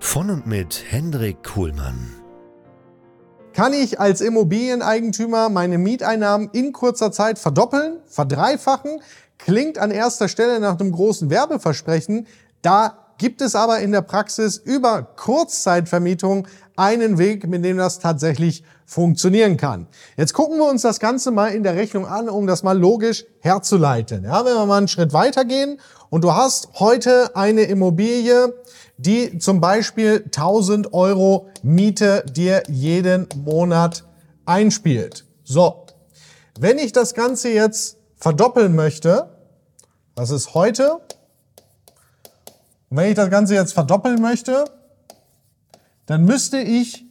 Von und mit Hendrik Kuhlmann. Kann ich als Immobilieneigentümer meine Mieteinnahmen in kurzer Zeit verdoppeln, verdreifachen? Klingt an erster Stelle nach einem großen Werbeversprechen. Da gibt es aber in der Praxis über Kurzzeitvermietung einen Weg, mit dem das tatsächlich funktionieren kann. Jetzt gucken wir uns das Ganze mal in der Rechnung an, um das mal logisch herzuleiten. Ja, wenn wir mal einen Schritt weitergehen und du hast heute eine Immobilie, die zum Beispiel 1000 Euro Miete dir jeden Monat einspielt. So, wenn ich das Ganze jetzt verdoppeln möchte, das ist heute, und wenn ich das Ganze jetzt verdoppeln möchte, dann müsste ich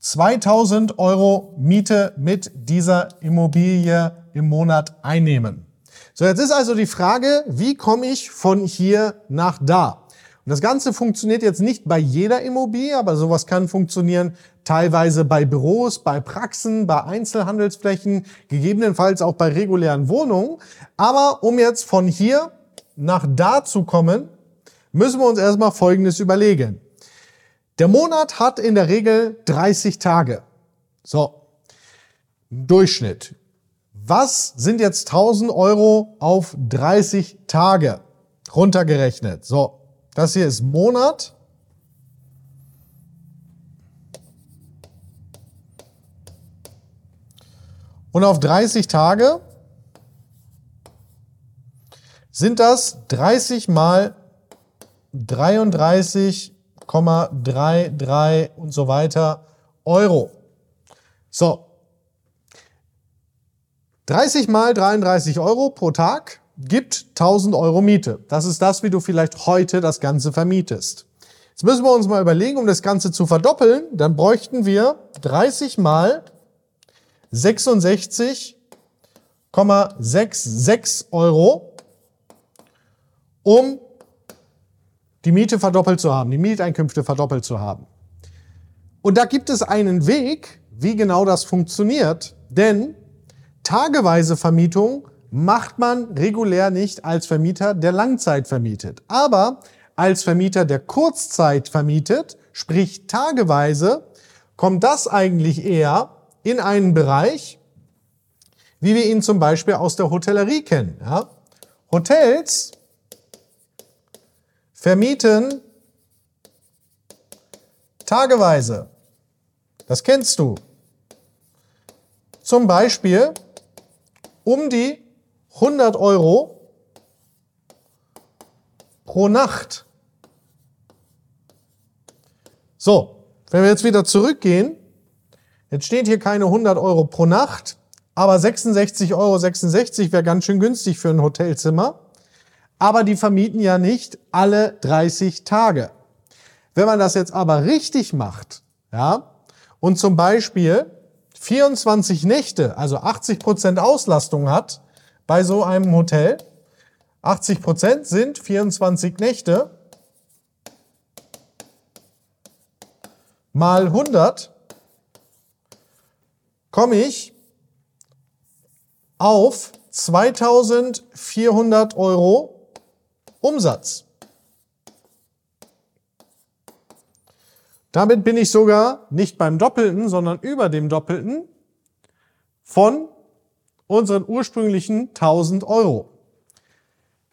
2000 Euro Miete mit dieser Immobilie im Monat einnehmen. So, jetzt ist also die Frage, wie komme ich von hier nach da? Und das Ganze funktioniert jetzt nicht bei jeder Immobilie, aber sowas kann funktionieren teilweise bei Büros, bei Praxen, bei Einzelhandelsflächen, gegebenenfalls auch bei regulären Wohnungen. Aber um jetzt von hier nach da zu kommen, müssen wir uns erstmal Folgendes überlegen. Der Monat hat in der Regel 30 Tage. So, Durchschnitt. Was sind jetzt 1000 Euro auf 30 Tage runtergerechnet? So, das hier ist Monat. Und auf 30 Tage sind das 30 mal 33,33 und so weiter Euro. So, 30 mal 33 Euro pro Tag gibt 1000 Euro Miete. Das ist das, wie du vielleicht heute das Ganze vermietest. Jetzt müssen wir uns mal überlegen, um das Ganze zu verdoppeln, dann bräuchten wir 30 mal 66,66 Euro, um die Miete verdoppelt zu haben, die Mieteinkünfte verdoppelt zu haben. Und da gibt es einen Weg, wie genau das funktioniert, denn Tageweise Vermietung macht man regulär nicht als Vermieter, der Langzeit vermietet. Aber als Vermieter, der Kurzzeit vermietet, sprich tageweise, kommt das eigentlich eher in einen Bereich, wie wir ihn zum Beispiel aus der Hotellerie kennen. Ja? Hotels vermieten tageweise. Das kennst du. Zum Beispiel um die 100 Euro pro Nacht. So, wenn wir jetzt wieder zurückgehen, jetzt steht hier keine 100 Euro pro Nacht, aber 66,66 Euro 66 wäre ganz schön günstig für ein Hotelzimmer. Aber die vermieten ja nicht alle 30 Tage. Wenn man das jetzt aber richtig macht, ja, und zum Beispiel 24 Nächte, also 80 Prozent Auslastung hat bei so einem Hotel, 80 Prozent sind 24 Nächte mal 100, komme ich auf 2400 Euro Umsatz. Damit bin ich sogar nicht beim Doppelten, sondern über dem Doppelten von unseren ursprünglichen 1000 Euro.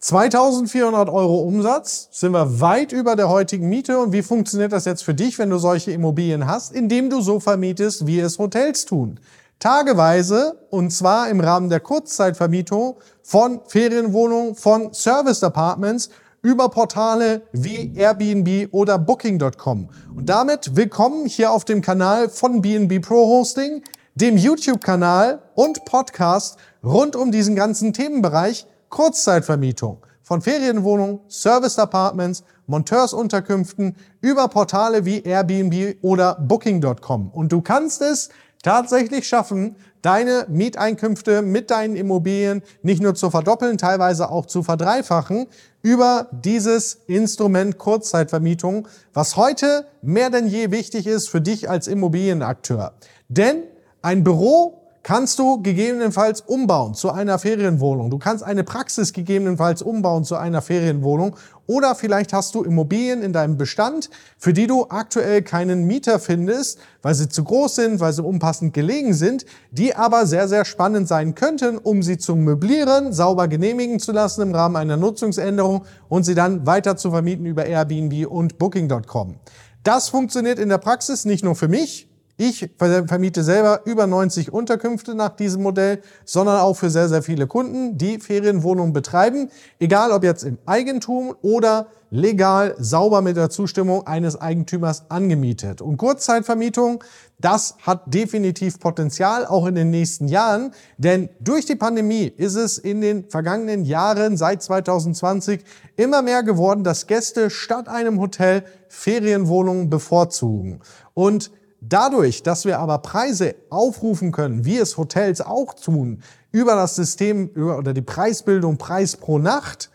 2400 Euro Umsatz sind wir weit über der heutigen Miete. Und wie funktioniert das jetzt für dich, wenn du solche Immobilien hast? Indem du so vermietest, wie es Hotels tun. Tageweise und zwar im Rahmen der Kurzzeitvermietung von Ferienwohnungen, von Service Apartments über Portale wie Airbnb oder Booking.com. Und damit willkommen hier auf dem Kanal von BNB Pro Hosting, dem YouTube-Kanal und Podcast rund um diesen ganzen Themenbereich Kurzzeitvermietung von Ferienwohnungen, Service Apartments, Monteursunterkünften über Portale wie Airbnb oder Booking.com. Und du kannst es tatsächlich schaffen, deine Mieteinkünfte mit deinen Immobilien nicht nur zu verdoppeln, teilweise auch zu verdreifachen über dieses Instrument Kurzzeitvermietung, was heute mehr denn je wichtig ist für dich als Immobilienakteur. Denn ein Büro kannst du gegebenenfalls umbauen zu einer Ferienwohnung. Du kannst eine Praxis gegebenenfalls umbauen zu einer Ferienwohnung. Oder vielleicht hast du Immobilien in deinem Bestand, für die du aktuell keinen Mieter findest, weil sie zu groß sind, weil sie unpassend gelegen sind, die aber sehr, sehr spannend sein könnten, um sie zu möblieren, sauber genehmigen zu lassen im Rahmen einer Nutzungsänderung und sie dann weiter zu vermieten über Airbnb und Booking.com. Das funktioniert in der Praxis nicht nur für mich, ich vermiete selber über 90 Unterkünfte nach diesem Modell, sondern auch für sehr, sehr viele Kunden, die Ferienwohnungen betreiben, egal ob jetzt im Eigentum oder legal sauber mit der Zustimmung eines Eigentümers angemietet. Und Kurzzeitvermietung, das hat definitiv Potenzial auch in den nächsten Jahren, denn durch die Pandemie ist es in den vergangenen Jahren seit 2020 immer mehr geworden, dass Gäste statt einem Hotel Ferienwohnungen bevorzugen. Und Dadurch, dass wir aber Preise aufrufen können, wie es Hotels auch tun, über das System über, oder die Preisbildung Preis pro Nacht,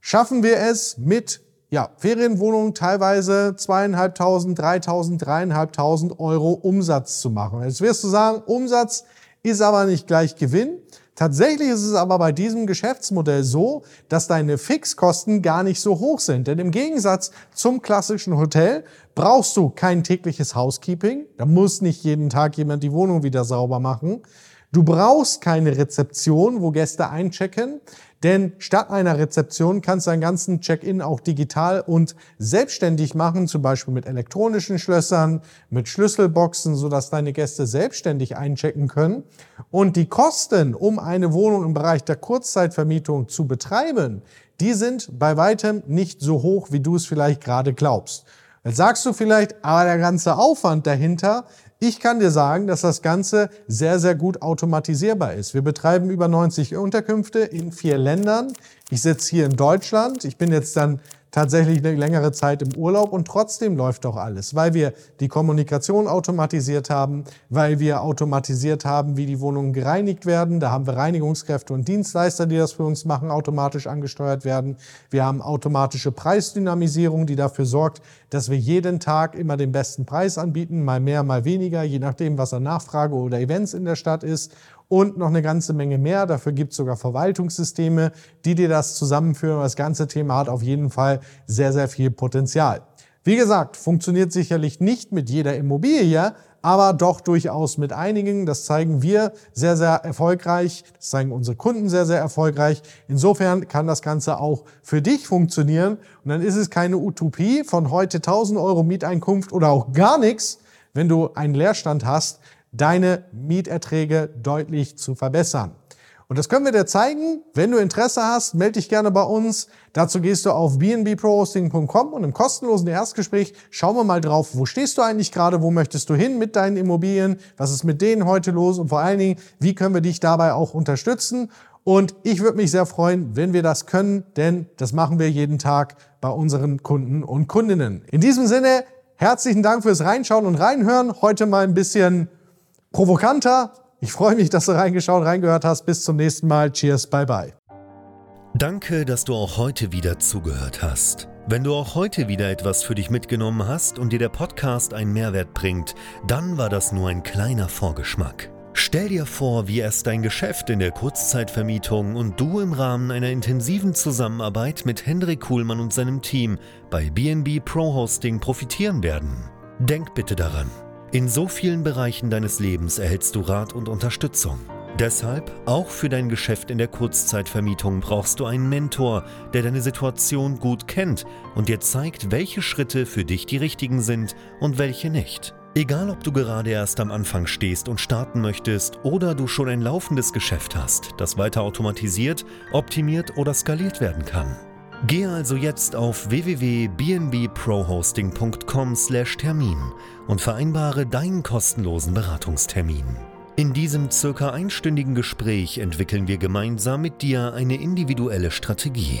schaffen wir es mit ja, Ferienwohnungen teilweise zweieinhalbtausend, dreitausend, dreieinhalbtausend Euro Umsatz zu machen. Jetzt wirst du sagen, Umsatz ist aber nicht gleich Gewinn. Tatsächlich ist es aber bei diesem Geschäftsmodell so, dass deine Fixkosten gar nicht so hoch sind. Denn im Gegensatz zum klassischen Hotel brauchst du kein tägliches Housekeeping. Da muss nicht jeden Tag jemand die Wohnung wieder sauber machen. Du brauchst keine Rezeption, wo Gäste einchecken. Denn statt einer Rezeption kannst du deinen ganzen Check-in auch digital und selbstständig machen, zum Beispiel mit elektronischen Schlössern, mit Schlüsselboxen, sodass deine Gäste selbstständig einchecken können. Und die Kosten, um eine Wohnung im Bereich der Kurzzeitvermietung zu betreiben, die sind bei weitem nicht so hoch, wie du es vielleicht gerade glaubst. Jetzt sagst du vielleicht, aber der ganze Aufwand dahinter, ich kann dir sagen, dass das Ganze sehr, sehr gut automatisierbar ist. Wir betreiben über 90 Unterkünfte in vier Ländern. Ich sitze hier in Deutschland. Ich bin jetzt dann tatsächlich eine längere Zeit im Urlaub und trotzdem läuft doch alles, weil wir die Kommunikation automatisiert haben, weil wir automatisiert haben, wie die Wohnungen gereinigt werden. Da haben wir Reinigungskräfte und Dienstleister, die das für uns machen, automatisch angesteuert werden. Wir haben automatische Preisdynamisierung, die dafür sorgt, dass wir jeden Tag immer den besten Preis anbieten, mal mehr, mal weniger, je nachdem, was an Nachfrage oder Events in der Stadt ist und noch eine ganze Menge mehr. Dafür gibt es sogar Verwaltungssysteme, die dir das zusammenführen. Das ganze Thema hat auf jeden Fall sehr, sehr viel Potenzial. Wie gesagt, funktioniert sicherlich nicht mit jeder Immobilie, aber doch durchaus mit einigen. Das zeigen wir sehr, sehr erfolgreich. Das zeigen unsere Kunden sehr, sehr erfolgreich. Insofern kann das Ganze auch für dich funktionieren. Und dann ist es keine Utopie von heute 1000 Euro Mieteinkunft oder auch gar nichts, wenn du einen Leerstand hast, deine Mieterträge deutlich zu verbessern. Und das können wir dir zeigen. Wenn du Interesse hast, melde dich gerne bei uns. Dazu gehst du auf bnbprohosting.com und im kostenlosen Erstgespräch schauen wir mal drauf, wo stehst du eigentlich gerade, wo möchtest du hin mit deinen Immobilien, was ist mit denen heute los und vor allen Dingen, wie können wir dich dabei auch unterstützen. Und ich würde mich sehr freuen, wenn wir das können, denn das machen wir jeden Tag bei unseren Kunden und Kundinnen. In diesem Sinne, herzlichen Dank fürs Reinschauen und Reinhören. Heute mal ein bisschen provokanter. Ich freue mich, dass du reingeschaut, reingehört hast. Bis zum nächsten Mal. Cheers, bye bye. Danke, dass du auch heute wieder zugehört hast. Wenn du auch heute wieder etwas für dich mitgenommen hast und dir der Podcast einen Mehrwert bringt, dann war das nur ein kleiner Vorgeschmack. Stell dir vor, wie erst dein Geschäft in der Kurzzeitvermietung und du im Rahmen einer intensiven Zusammenarbeit mit Hendrik Kuhlmann und seinem Team bei BNB Pro Hosting profitieren werden. Denk bitte daran. In so vielen Bereichen deines Lebens erhältst du Rat und Unterstützung. Deshalb, auch für dein Geschäft in der Kurzzeitvermietung brauchst du einen Mentor, der deine Situation gut kennt und dir zeigt, welche Schritte für dich die richtigen sind und welche nicht. Egal, ob du gerade erst am Anfang stehst und starten möchtest oder du schon ein laufendes Geschäft hast, das weiter automatisiert, optimiert oder skaliert werden kann. Gehe also jetzt auf www.bnbprohosting.com/termin und vereinbare deinen kostenlosen Beratungstermin. In diesem circa einstündigen Gespräch entwickeln wir gemeinsam mit dir eine individuelle Strategie.